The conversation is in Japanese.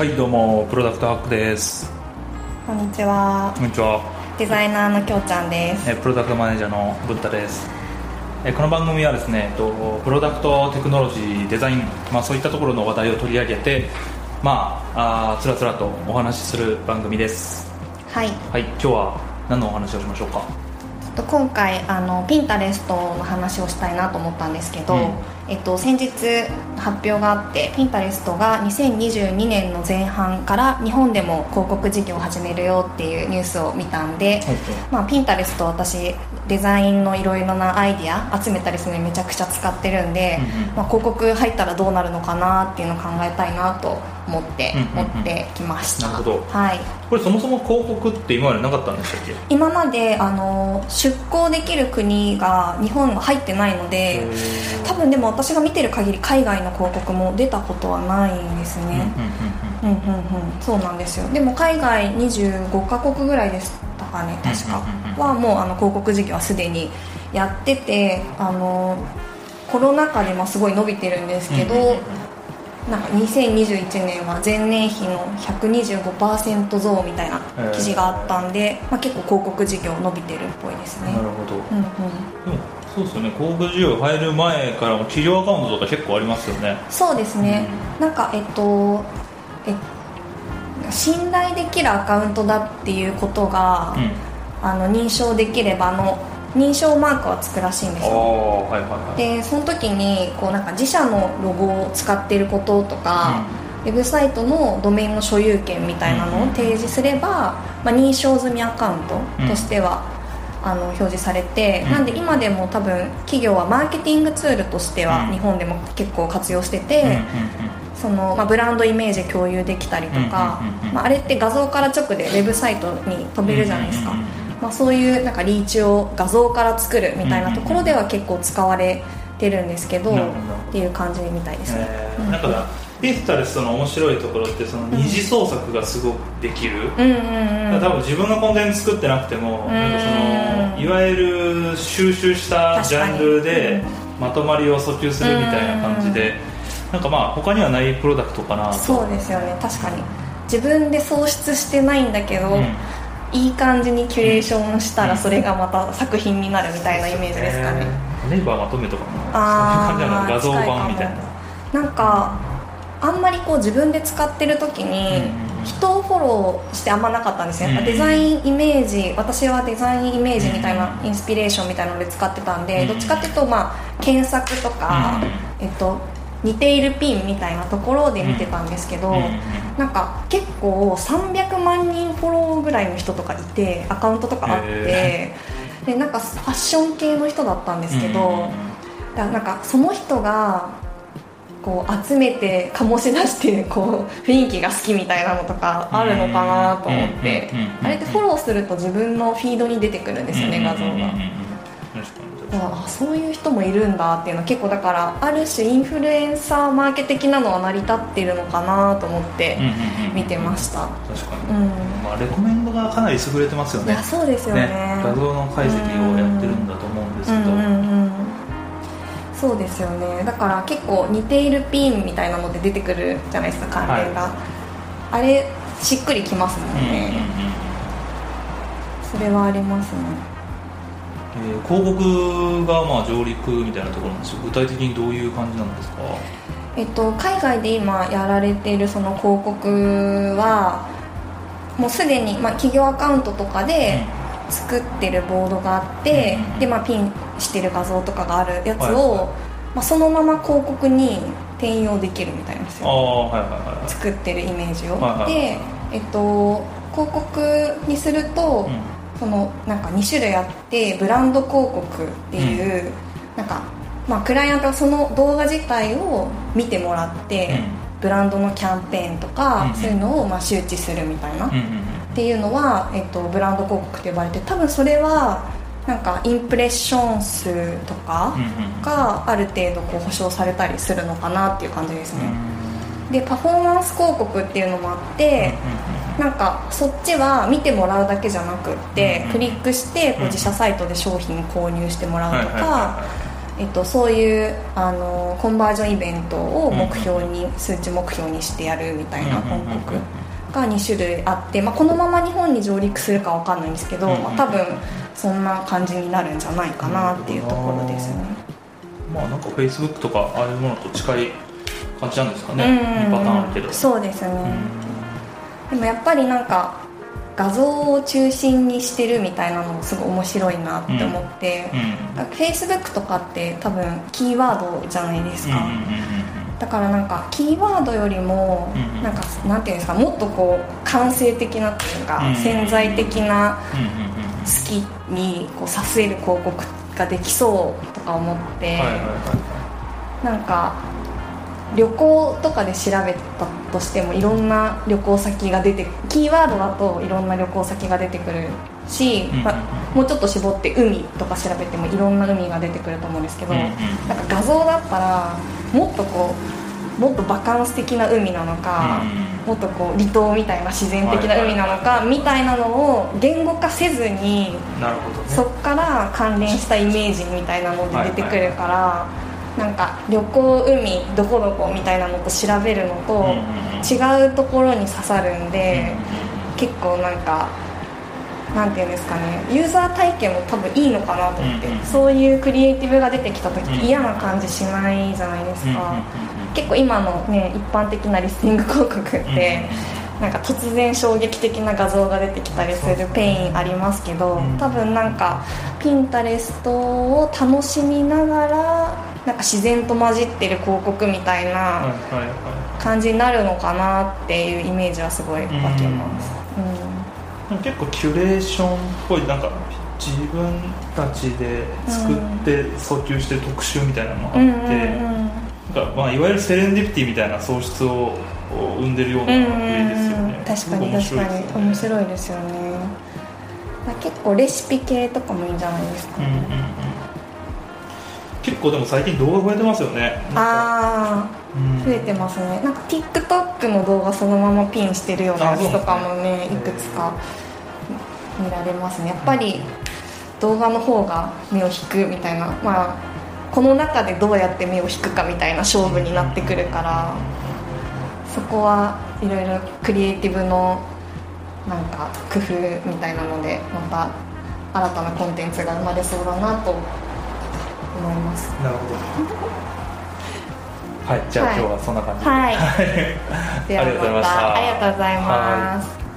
はいどうもプロダクトハックです。こんにちは。こんにちは。デザイナーのきょうちゃんです。えプロダクトマネージャーの文太です。えこの番組はですねとプロダクトテクノロジーデザイン、まあ、そういったところの話題を取り上げてまああつらつらとお話しする番組です。はい。はい今日は何のお話をしましょうか？と今回あのピンタレストの話をしたいなと思ったんですけど、うん。えっと、先日発表があってピンタレストが2022年の前半から日本でも広告事業を始めるよっていうニュースを見たんで、まあ、ピンタレスト私デザインのいろいろなアイディア集めたりするのにめちゃくちゃ使ってるんで、うんうん。まあ、広告入ったらどうなるのかなっていうのを考えたいなと思って持ってきました、はい。これそもそも広告って今までなかったんでしたっけ？今まであの出向できる国が日本は入ってないので多分でも私が見てる限り海外の広告も出たことはないですね。うんうんうんそうなんですよ。でも海外25カ国ぐらいでしたかね確か。はもうあの広告事業はすでにやっててあのコロナ禍でもすごい伸びてるんですけど、なんか2021年は前年比の125%増みたいな記事があったんで、まあ、結構広告事業伸びてるっぽいですね。なるほど。うんうん。でもそうですよね。広告事業入る前からも企業アカウントとか結構ありますよね。そうですね、なんかえっとえ信頼できるアカウントだっていうことが、うん。あの認証できればあの認証マークはつくらしいんですよ。はいはいはい。でその時にこうなんか自社のロゴを使っていることとか、ウェブサイトのドメインの所有権みたいなのを提示すれば、まあ、認証済みアカウントとしては、あの表示されて、うん。なんで今でも多分企業はマーケティングツールとしてはうん。日本でも結構活用してて、うんうんうん。そのまあ、ブランドイメージ共有できたりとか、うんうんうんうんまあ、あれって画像から直でウェブサイトに飛べるじゃないですか、うんうんうんまあ、そういうなんかリーチを画像から作るみたいなところでは結構使われてるんですけど、っていう感じみたいですね、うん。えーだからピスタレストの面白いところってその二次創作がすごくできる、うんうんうん。多分自分のコンテンツ作ってなくても、なんかそのいわゆる収集したジャンルでまとまりを訴求するみたいな感じで、なんかまあ他にはないプロダクトかなと。そうですよね。確かに。自分で創出してないんだけど、うんいい感じにキュレーションしたらそれがまた作品になるみたいなイメージですかね、えーネイバーまとめとかも。そういう感じなの画像版みたいな。なんかあんまりこう自分で使ってる時にうん人をフォローしてあんまなかったんですよ、うんデザインイメージ私はデザインイメージみたいなインスピレーションみたいなので使ってたんで、うんどっちかっていうとまあ検索とか、えっと、似ているピンみたいなところで見てたんですけど、うんうんなんか結構300万人フォローぐらいの人とかいてアカウントとかあってへでなんかファッション系の人だったんですけど、うんなんかその人がこう集めて醸し出してこう雰囲気が好きみたいなのとかあるのかなと思ってあれってフォローすると自分のフィードに出てくるんですよね画像があそういう人もいるんだっていうのは結構だからある種インフルエンサーマーケ的なのは成り立ってるのかなと思って見てました。確かに、うん。まあ、レコメンドがかなり優れてますよね。いやそうですよね。画像の解析をやってるんだと思うんですけど、うんうんうんそうですよね。だから結構似ているピンみたいなので出てくるじゃないですか関連が、あれしっくりきますもんうんうんうんね、それはありますねえー広告がまあ上陸みたいなところなんですよ。具体的にどういう感じなんですか？えっと、海外で今やられているその広告はもうすでに、まあ、企業アカウントとかで作ってるボードがあって、うんで、まあ、ピンしてる画像とかがあるやつを、はいはまあ、そのまま広告に転用できるみたいなんですよ。はいはいはいはい。作ってるイメージを、はいはい。で、えっと、広告にすると、うんそのなんか2種類あってブランド広告っていう、なんか、まあ、クライアントはその動画自体を見てもらって、ブランドのキャンペーンとか、うんそういうのをまあ周知するみたいな、うんうんっていうのは、えっと、ブランド広告と呼ばれて多分それはなんかインプレッション数とかうんうんうん。がある程度こう保証されたりするのかなっていう感じですね、でパフォーマンス広告っていうのもあって、なんかそっちは見てもらうだけじゃなくって、うんクリックしてこううん。自社サイトで商品購入してもらうとかはえっと、そういうあのコンバージョンイベントを目標に、数値目標にしてやるみたいな広告が2種類あって、まあ、このまま日本に上陸するかわかんないんですけど、まあ、多分そんな感じになるんじゃないかなっていうところですね。まあなんかフェイスブックとかああいうものと近い感じなんですかね、2パターンあるけど。そうですねでもやっぱりなんか画像を中心にしてるみたいなのもすごい面白いなって思って、うんうん、Facebook とかって多分キーワードじゃないですか、だからなんかキーワードよりもなんかなんていうんですかもっとこう感性的なっていうか潜在的な好きにこうさせる広告ができそうとか思ってなんか旅行とかで調べたとしてもいろんな旅行先が出てキーワードだといろんな旅行先が出てくるし、まあ、もうちょっと絞って海とか調べてもいろんな海が出てくると思うんですけど、なんか画像だったらもっとこうもっとバカンス的な海なのか、もっとこう離島みたいな自然的な海なのかみたいなのを言語化せずに、そこから関連したイメージみたいなので出てくるから。なんか旅行海どこどこみたいなのと調べるのと違うところに刺さるんで結構なんかなんていうんですかねユーザー体験も多分いいのかなと思ってそういうクリエイティブが出てきた時嫌な感じしないじゃないですか。結構今のね一般的なリスティング広告ってなんか突然衝撃的な画像が出てきたりするペインありますけど多分なんか Pinterest を楽しみながらなんか自然と混じってる広告みたいな感じになるのかなっていうイメージはすごい湧きます、うん、結構キュレーションっぽいなんか自分たちで作って訴求してる特集みたいなのもあって、なんかまあいわゆるセレンディピティみたいな喪失を生んでるような雰囲気ですよね、確かに確かに。面白いですよね。結構レシピ系とかもいいんじゃないですか、ね、うんうんうん結構でも最近動画増えてますよね。ああ、うん、増えてますね。なんか TikTok の動画そのままピンしてるようなやつとかもねいくつか見られますね。やっぱり動画の方が目を引くみたいな。まあこの中でどうやって目を引くかみたいな勝負になってくるからそこはいろいろクリエイティブのなんか工夫みたいなのでまた新たなコンテンツが生まれそうだなと思います。なるほど。はいじゃあ、はい、今日はそんな感じで。はい。ではまた。ありがとうございます